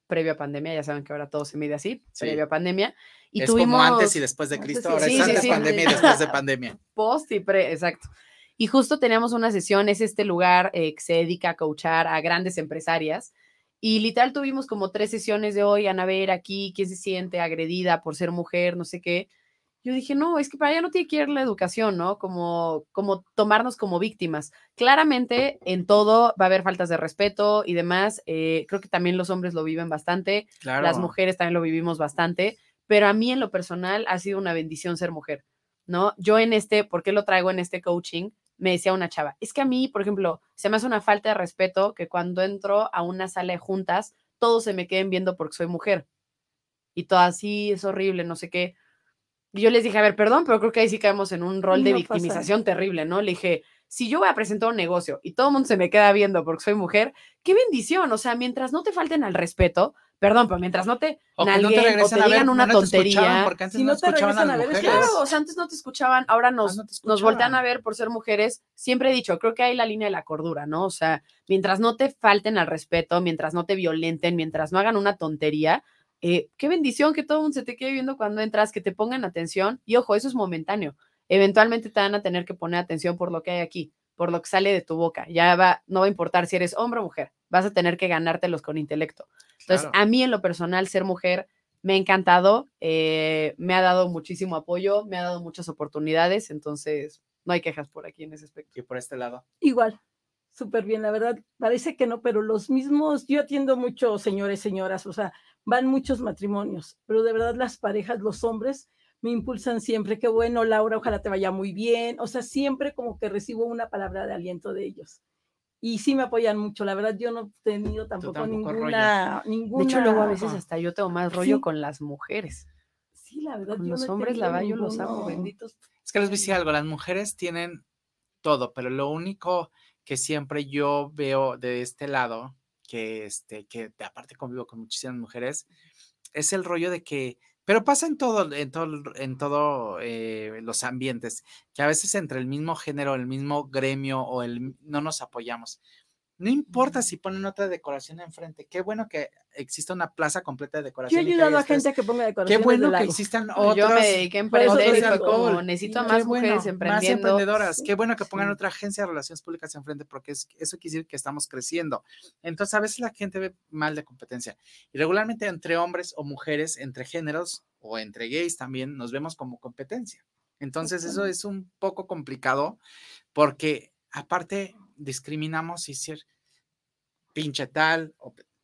previo a pandemia, ya saben que ahora todo se mide así, Sí. previo a pandemia. Y es tuvimos como antes y después de Cristo, ahora Sí, es sí, antes pandemia y después de pandemia. post y pre, exacto. Y justo teníamos una sesión, es este lugar eh, que se dedica a coachar a grandes empresarias. Y literal tuvimos como tres sesiones de hoy, a ver aquí, quién se siente agredida por ser mujer, no sé qué. Yo dije, no, es que para allá no tiene que ir la educación, ¿no? Como, como tomarnos como víctimas. Claramente en todo va a haber faltas de respeto y demás. eh, creo que también los hombres lo viven bastante, Claro. las mujeres también lo vivimos bastante, pero a mí en lo personal ha sido una bendición ser mujer, ¿no? Yo en este, ¿por qué lo traigo en este coaching? Me decía una chava, es que a mí, por ejemplo, se me hace una falta de respeto que cuando entro a una sala de juntas, todos se me queden viendo porque soy mujer. Y todo así es horrible, no sé qué. Y yo les dije, a ver, perdón, pero creo que ahí sí caemos en un rol de No pasa. victimización terrible, ¿no? Le dije, si yo voy a presentar un negocio y todo el mundo se me queda viendo porque soy mujer, qué bendición. O sea, mientras no te falten al respeto, perdón, pero mientras no te O que no te o ver, digan una no te escuchaban tontería. Porque antes Si no no te escuchaban a regresan las a ver. Claro, o sea, antes no te escuchaban, ahora nos, no te nos voltean a ver por ser mujeres. Siempre he dicho, creo que hay la línea de la cordura, ¿no? O sea, mientras no te falten al respeto, mientras no te violenten, mientras no hagan una tontería, eh, qué bendición que todo el mundo se te quede viendo cuando entras, que te pongan atención. Y ojo, eso es momentáneo. Eventualmente te van a tener que poner atención por lo que hay aquí, por lo que sale de tu boca. Ya va, no va a importar si eres hombre o mujer, vas a tener que ganártelos con intelecto. Entonces, Claro. a mí en lo personal, ser mujer me ha encantado, eh, me ha dado muchísimo apoyo, me ha dado muchas oportunidades, entonces no hay quejas por aquí en ese aspecto. Y por este lado. Igual, súper bien, la verdad, parece que no, pero los mismos, yo atiendo muchos señores, señoras, o sea, van muchos matrimonios, pero de verdad las parejas, los hombres, me impulsan siempre, qué bueno, Laura, ojalá te vaya muy bien, o sea, siempre como que recibo una palabra de aliento de ellos. Y sí me apoyan mucho, la verdad, yo no he tenido tampoco, tampoco ninguna, De ninguna... hecho, luego a veces hasta yo tengo más rollo Sí. con las mujeres. Sí, la verdad, Con yo los no hombres, la yo los amo, benditos. Es que les voy a decir algo, las mujeres tienen todo, pero lo único que siempre yo veo de este lado, que este, que de- aparte convivo con muchísimas mujeres, es el rollo de que, pero pasa en todo, en todo, en todo eh, los ambientes, que a veces entre el mismo género, el mismo gremio o el no nos apoyamos. No importa si ponen otra decoración enfrente, qué bueno que exista una plaza completa de Yo he decoración. y que ayudado a gente a que ponga Qué decoraciones bueno que existan Yo otras me dediqué a por eso emprender y soy fue como, alcohol. necesito a Qué más Qué bueno, mujeres Más emprendedoras. Sí, Qué bueno que pongan sí. otra agencia de relaciones públicas enfrente, porque es- eso quiere decir que estamos creciendo. Entonces, a veces la gente ve mal de competencia. Y regularmente entre hombres o mujeres, entre géneros o entre gays también nos vemos como competencia. Entonces, eso es un poco complicado porque aparte discriminamos y decir pinche tal,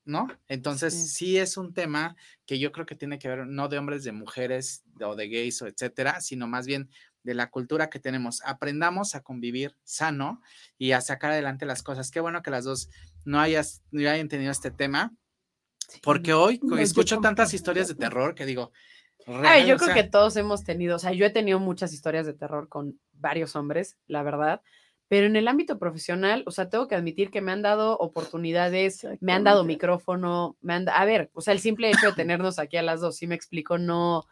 ¿no? Entonces, Sí. sí es un tema que yo creo que tiene que ver no de hombres, de mujeres o de gays o etcétera, sino más bien de la cultura que tenemos. Aprendamos a convivir sano y a sacar adelante las cosas. Qué bueno que las dos no, hayas, no hayan tenido este tema, porque hoy No, escucho tantas historias de terror que digo, real, yo o creo sea, que todos hemos tenido, o sea, yo he tenido muchas historias de terror con varios hombres, la verdad, pero en el ámbito profesional, o sea, tengo que admitir que me han dado oportunidades, me han dado micrófono, me han, a ver, o sea, el simple hecho de tenernos aquí a las dos, sí me explico, no,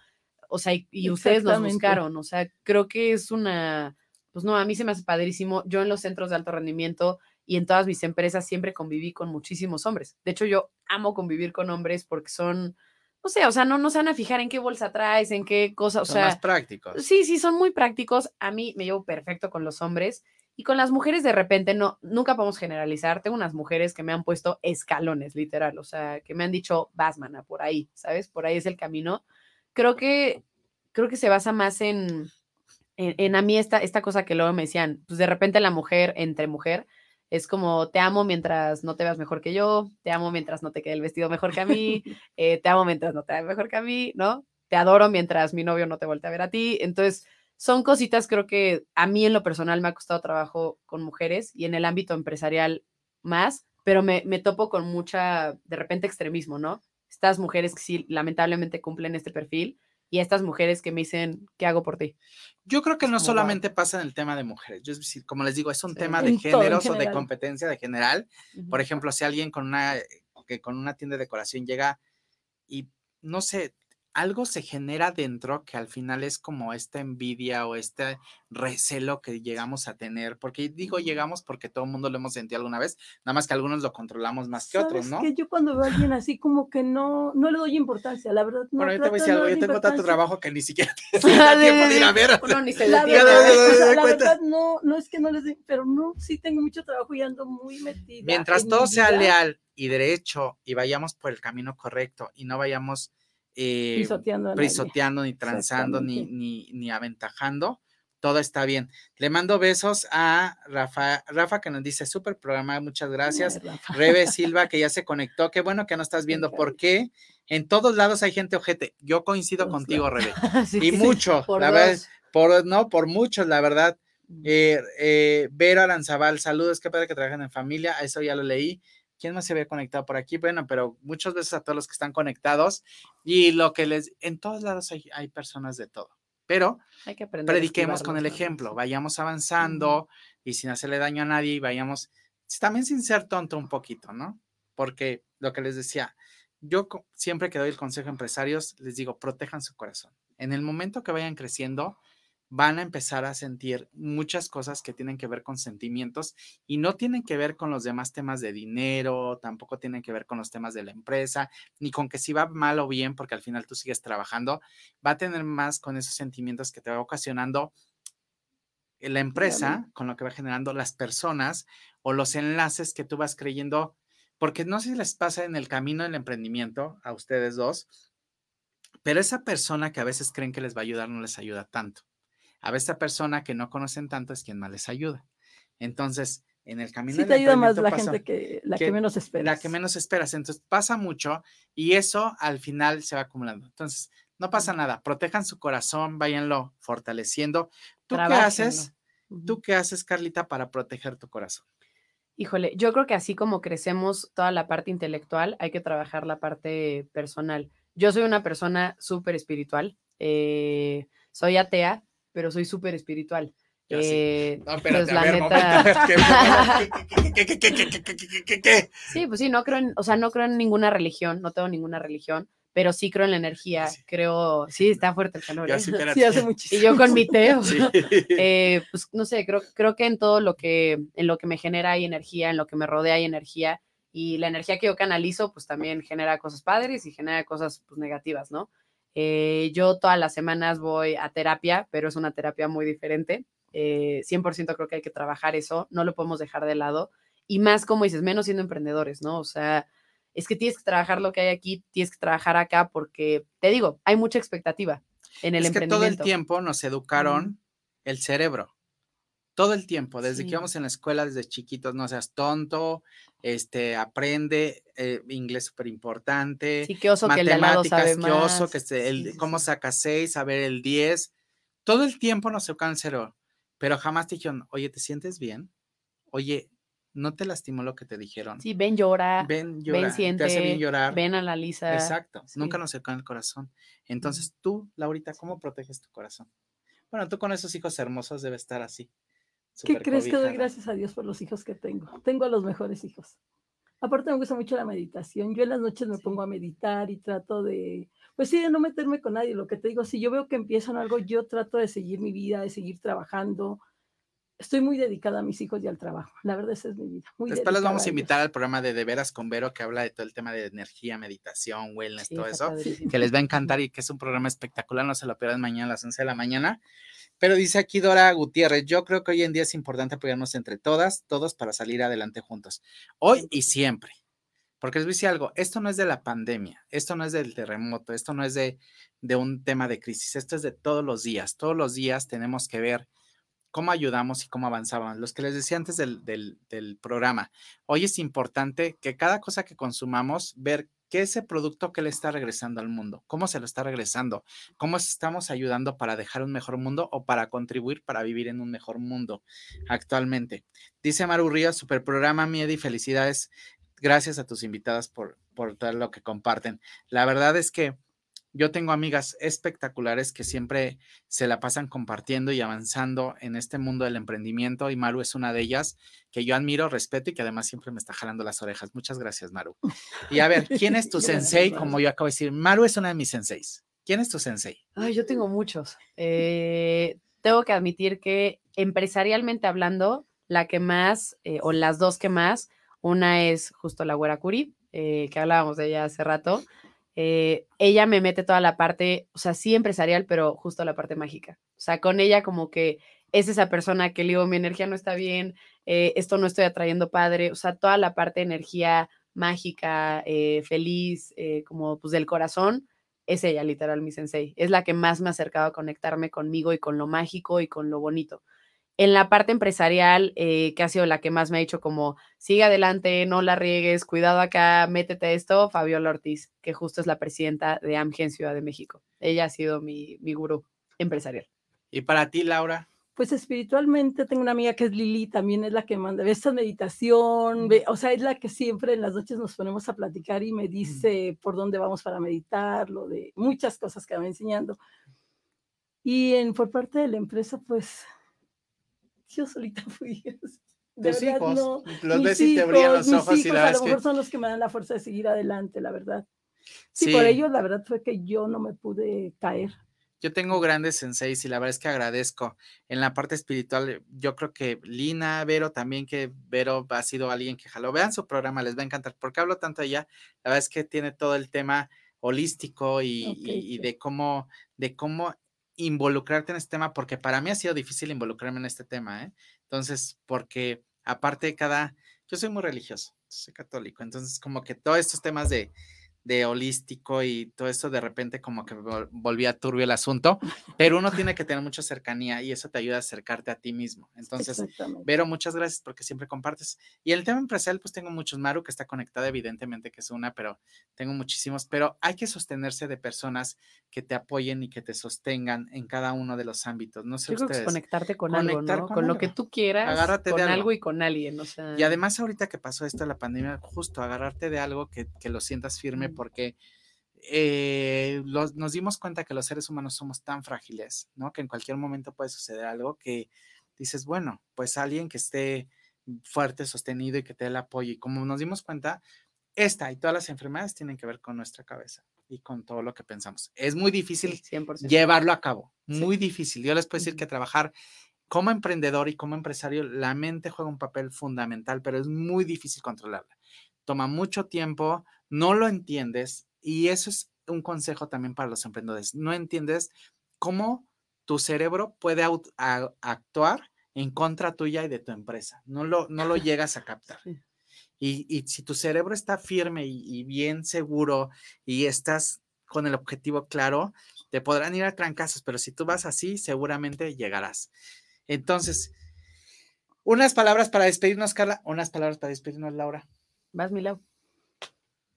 o sea, y, y ustedes nos buscaron, o sea, creo que es una, pues no, a mí se me hace padrísimo, yo en los centros de alto rendimiento y en todas mis empresas siempre conviví con muchísimos hombres, de hecho, yo amo convivir con hombres porque son... No sé, o sea, no, no se van a fijar en qué bolsa traes, en qué cosa, o son sea, más prácticos. Sí, sí, son muy prácticos. A mí me llevo perfecto con los hombres y con las mujeres de repente no, nunca podemos generalizar. Tengo unas mujeres que me han puesto escalones, literal, o sea, que me han dicho, vas, mana, por ahí, ¿sabes? Por ahí es el camino. Creo que, creo que se basa más en, en, en a mí esta, esta cosa que luego me decían, pues de repente la mujer entre mujer es como, te amo mientras no te veas mejor que yo, te amo mientras no te quede el vestido mejor que a mí, eh, te amo mientras no te veas mejor que a mí, ¿no? Te adoro mientras mi novio no te voltea a ver a ti. Entonces, son cositas, creo que a mí en lo personal me ha costado trabajo con mujeres y en el ámbito empresarial más, pero me, me topo con mucha, de repente, extremismo, ¿no? Estas mujeres que sí, lamentablemente cumplen este perfil y estas mujeres que me dicen, ¿qué hago por ti? Yo creo que no como, solamente pasa en el tema de mujeres. Yo es decir, como les digo, es un Sí. tema de géneros o de competencia de general. Por ejemplo, si alguien con una, que con una tienda de decoración llega y no sé, algo se genera dentro que al final es como esta envidia o este recelo que llegamos a tener, porque digo llegamos porque todo el mundo lo hemos sentido alguna vez, nada más que algunos lo controlamos más que otros, ¿Sabes ¿no? que yo cuando veo a alguien así como que no, no le doy importancia, la verdad. No Bueno, yo te voy a decir de algo, no yo tengo tanto trabajo que ni siquiera te da tiempo de ir a ver. Uno ni se La verdad, verdad, me o sea, doy la verdad no, no es que no les dé, pero no, sí tengo mucho trabajo y ando muy metida. Mientras en todo sea leal y derecho y vayamos por el camino correcto y no vayamos eh, pisoteando ni transando, ni, ni, ni aventajando, todo está bien. Le mando besos a Rafa, Rafa que nos dice, súper programa, muchas gracias. Ay. Rebe Silva que ya se conectó, qué bueno que no estás viendo, encanta. porque en todos lados hay gente ojete. Yo coincido contigo, Rebe. Sí, Y sí, mucho, por la verdad, por, no, por muchos, la verdad. Eh, eh, Vero Aranzabal, saludos, qué padre que trabajan en familia, eso ya lo leí. ¿Quién más se había conectado por aquí? Bueno, pero muchas veces a todos los que están conectados y lo que les, en todos lados hay, hay personas de todo, pero Hay que prediquemos con el ejemplo, vayamos avanzando y sin hacerle daño a nadie y vayamos, también sin ser tonto un poquito, ¿no? Porque lo que les decía, yo siempre que doy el consejo a empresarios, les digo, protejan su corazón. En el momento que vayan creciendo, van a empezar a sentir muchas cosas que tienen que ver con sentimientos y no tienen que ver con los demás temas de dinero, tampoco tienen que ver con los temas de la empresa, ni con que si va mal o bien, porque al final tú sigues trabajando, va a tener más con esos sentimientos que te va ocasionando la empresa, con lo que va generando las personas o los enlaces que tú vas creyendo, porque no sé si les pasa en el camino del emprendimiento a ustedes dos, pero esa persona que a veces creen que les va a ayudar no les ayuda tanto. A veces esa persona que no conocen tanto es quien más les ayuda. Entonces, en el camino Sí te ayuda más la pasa- gente que la que- que menos esperas. la que menos esperas. Entonces pasa mucho y eso al final se va acumulando. Entonces, no pasa nada. Protejan su corazón, váyanlo fortaleciendo. ¿Tú qué haces? ¿Tú qué haces, Carlita, para proteger tu corazón? Híjole, yo creo que así como crecemos toda la parte intelectual, hay que trabajar la parte personal. Yo soy una persona súper espiritual. eh, soy atea, pero soy súper espiritual. No, la sí, pues sí, no creo en, o sea, no creo en ninguna religión, no tengo ninguna religión, pero sí creo en la energía, creo, sí, está fuerte el calor. ¿eh? Sí, sí, hace muchísimo. Y yo con mi teo. eh, pues no sé, creo, creo que en todo lo que, en lo que me genera hay energía, en lo que me rodea hay energía, y la energía que yo canalizo, pues también genera cosas padres y genera cosas pues, negativas, ¿no? Eh, yo todas las semanas voy a terapia, pero es una terapia muy diferente. Eh, 100% creo que hay que trabajar eso, no lo podemos dejar de lado. Y más, como dices, menos siendo emprendedores, ¿no? O sea, es que tienes que trabajar lo que hay aquí, tienes que trabajar acá, porque te digo, hay mucha expectativa en el es que todo el tiempo nos educaron el cerebro. Todo el tiempo, desde que íbamos en la escuela, desde chiquitos, no seas tonto, este, aprende eh, inglés súper importante, Sí, oso que el sabe matemáticas, qué oso, más. que este, el, Sí, cómo saca seis, saber el 10. Todo el tiempo nos educaron el cerebro, pero jamás te dijeron, oye, ¿te sientes bien? Oye, ¿no te lastimó lo que te dijeron? Sí, ven, llora, ven, llora, te hace bien siente, llorar. ven, analiza. Exacto, nunca nos educaron el corazón. Entonces, tú, Laurita, ¿cómo proteges tu corazón? Bueno, tú con esos hijos hermosos debes estar así. ¿Qué crees que doy gracias a Dios por los hijos que tengo? Tengo a los mejores hijos. Aparte me gusta mucho la meditación. Yo en las noches me pongo a meditar y trato de, pues sí, de no meterme con nadie. Lo que te digo, si yo veo que empiezan algo, yo trato de seguir mi vida, de seguir trabajando. Estoy muy dedicada a mis hijos y al trabajo. La verdad, esa es mi vida. muy Después los vamos a invitar al programa de De Veras con Vero, que habla de todo el tema de energía, meditación, wellness, Sí, todo eso, padrísimo. que les va a encantar y que es un programa espectacular, no se lo pierdan mañana a las 11 de la mañana. Pero dice aquí Dora Gutiérrez, yo creo que hoy en día es importante apoyarnos entre todas, todos para salir adelante juntos, hoy y siempre. Porque les voy a decir algo, esto no es de la pandemia, esto no es del terremoto, esto no es de, de un tema de crisis, esto es de todos los días. Todos los días tenemos que ver cómo ayudamos y cómo avanzamos. Los que les decía antes del, del, del programa, hoy es importante que cada cosa que consumamos, ver qué ese producto que le está regresando al mundo, cómo se lo está regresando, cómo estamos ayudando para dejar un mejor mundo o para contribuir para vivir en un mejor mundo actualmente. Dice Maru Ríos, super programa, Miedi, felicidades. Gracias a tus invitadas por, por todo lo que comparten. La verdad es que yo tengo amigas espectaculares que siempre se la pasan compartiendo y avanzando en este mundo del emprendimiento y Maru es una de ellas que yo admiro, respeto y que además siempre me está jalando las orejas. Muchas gracias, Maru. Y a ver, ¿quién es tu sensei? Como yo acabo de decir, Maru es una de mis senseis. ¿Quién es tu sensei? Ay, yo tengo muchos. Eh, tengo que admitir que empresarialmente hablando, la que más, eh, o las dos que más, una es justo la Güera Curi, eh, que hablábamos de ella hace rato. Eh, ella me mete toda la parte, o sea, sí empresarial, pero justo la parte mágica. O sea, con ella como que es esa persona que le digo, mi energía no está bien, eh, esto no estoy atrayendo padre, o sea, toda la parte de energía mágica, eh, feliz, como pues del corazón, es ella, literal, mi sensei. Es la que más me ha acercado a conectarme conmigo y con lo mágico y con lo bonito. En la parte empresarial, eh, que ha sido la que más me ha dicho como, sigue adelante, no la riegues, cuidado acá, métete esto, Fabiola Ortiz, que justo es la presidenta de AMGE en Ciudad de México. Ella ha sido mi, mi gurú empresarial. Y para ti, Laura, Pues espiritualmente tengo una amiga que es Lili, también es la que manda, ve esta meditación, ve- o sea, es la que siempre en las noches nos ponemos a platicar y me dice por dónde vamos para meditar, lo de muchas cosas que me va enseñando. Y en, por parte de la empresa, pues yo solita fui. De Tus verdad, hijos, no, los mis ves y te brillan los ojos y hijos la a lo es que mejor son los que me dan la fuerza de seguir adelante, la verdad. Sí, Sí. por ellos la verdad fue que yo no me pude caer. Yo tengo grandes senseis y la verdad es que agradezco. En la parte espiritual, yo creo que Lina, Vero también, que Vero ha sido alguien que jaló. Vean su programa, les va a encantar. porque hablo tanto de ella? La verdad es que tiene todo el tema holístico y, Ok, y- y de cómo, de cómo involucrarte en este tema, porque para mí ha sido difícil involucrarme en este tema, ¿eh? Entonces, porque aparte de cada, yo soy muy religioso, soy católico, entonces como que todos estos temas de, de holístico y todo esto de repente como que vol- volvía turbio el asunto, pero uno tiene que tener mucha cercanía y eso te ayuda a acercarte a ti mismo. Entonces. Vero, muchas gracias porque siempre compartes. Y el tema empresarial, pues tengo muchos. Maru, que está conectada, evidentemente que es una, pero tengo muchísimos. Pero hay que sostenerse de personas que te apoyen y que te sostengan en cada uno de los ámbitos. No sé Yo creo que es ustedes. conectarte con algo, Conectar ¿no? con Con, lo algo. que tú quieras, Agárrate de con algo. algo. y con alguien, o sea. Y además ahorita que pasó esto de la pandemia, justo agarrarte de algo que, que lo sientas firme Mm. Porque eh, los- nos dimos cuenta que los seres humanos somos tan frágiles, ¿no? Que en cualquier momento puede suceder algo que dices, bueno, pues alguien que esté fuerte, sostenido y que te dé el apoyo. Y como nos dimos cuenta, esta y todas las enfermedades tienen que ver con nuestra cabeza y con todo lo que pensamos. Es muy difícil Sí, 100%. llevarlo a cabo. Sí. Muy difícil. Yo les puedo decir que trabajar como emprendedor y como empresario, la mente juega un papel fundamental, pero es muy difícil controlarla. Toma mucho tiempo, no lo entiendes y eso es un consejo también para los emprendedores. No entiendes cómo tu cerebro puede actuar en contra tuya y de tu empresa. No lo, no lo llegas a captar. Y, y si tu cerebro está firme y, y bien seguro y estás con el objetivo claro, te podrán ir a trancazos, pero si tú vas así, seguramente llegarás. Entonces, unas palabras para despedirnos, Carla, unas palabras para despedirnos, Laura. Vas, Milau.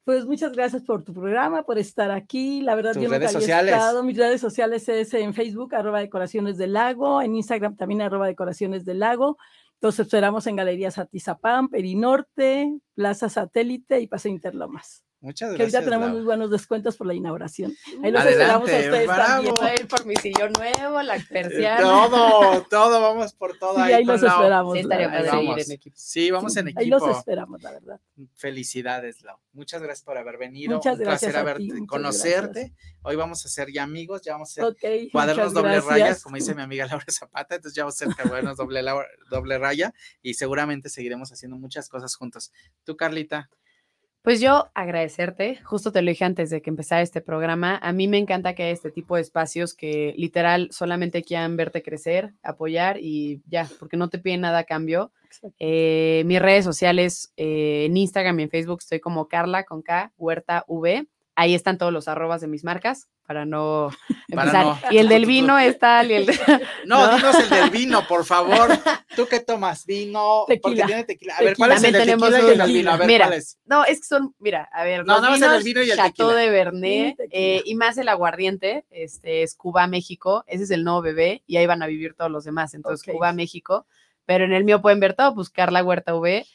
Pues muchas gracias por tu programa, por estar aquí. La verdad, Tus yo nunca redes había sociales. estado. Mis redes sociales es en Facebook, arroba decoraciones del lago, en Instagram también, arroba decoraciones del lago. Los esperamos en Galerías Atizapán, Perinorte, Plaza Satélite y Paseo Interlomas. Muchas Que gracias. ahorita tenemos muy Laura. buenos descuentos por la inauguración. Ahí los Adelante, esperamos a ustedes también. bravo. Ir por mi sillón nuevo, la persiana. Todo, todo, vamos por todo. Sí, ahí ahí los esperamos. Sí, estaría padre vamos. en equipo. Sí, vamos Sí, en Ahí los esperamos, la verdad. Felicidades, Lau. Muchas gracias por haber venido. Muchas Un placer gracias a haberte, ti, muchas conocerte. Hoy vamos a ser ya amigos, ya vamos a ser cuadernos doble raya, gracias. como dice mi amiga Laura Zapata, entonces ya vamos a ser cuadernos doble, doble raya y seguramente seguiremos haciendo muchas cosas juntos. Tú, Carlita, Pues yo agradecerte, justo te lo dije antes de que empezara este programa, a mí me encanta que haya este tipo de espacios que literal solamente quieran verte crecer, apoyar y ya, porque no te piden nada a cambio. Eh, mis redes sociales, eh, en Instagram y en Facebook estoy como Carla con K, Huerta V. Ahí están todos los arrobas de mis marcas para no Para empezar. no- Y el del vino es tal y el de- no, No. dinos el del vino, por favor. ¿Tú qué tomas? Vino, porque Tequila. tiene tequila. A ver, ¿cuál Tequila. es el de También tequila y el del vino? A ver, Mira, ¿cuál es? No, es que son, mira, a ver, No, los nada más el vinos, vino y el Chateau tequila. de Bernet, Sí, eh, y más el aguardiente, este es Cuba, México, ese es el nuevo bebé, y ahí van a vivir todos los demás, entonces. Cuba, México, pero en el mío pueden ver todo, buscar la Huerta V,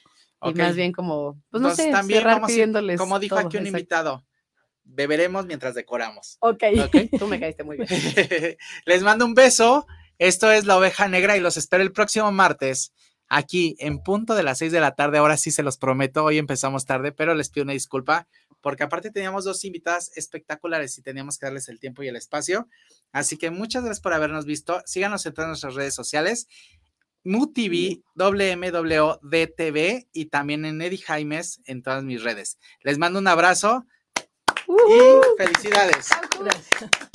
y más bien como, pues no Entonces, sé, también cerrar pidiéndoles Como dijo todo, aquí un exacto. invitado, beberemos mientras decoramos. Ok. ¿Ok? Tú me caíste muy bien. Les mando un beso. Esto es La Oveja Negra y los espero el próximo martes aquí en punto de las 6 de la tarde. Ahora sí se los prometo. Hoy empezamos tarde, pero les pido una disculpa porque aparte teníamos dos invitadas espectaculares y teníamos que darles el tiempo y el espacio. Así que muchas gracias por habernos visto. Síganos en todas nuestras redes sociales. MUTV, WMWDTV y también en Eddie Jaimes en todas mis redes. Les mando un abrazo y felicidades. Gracias.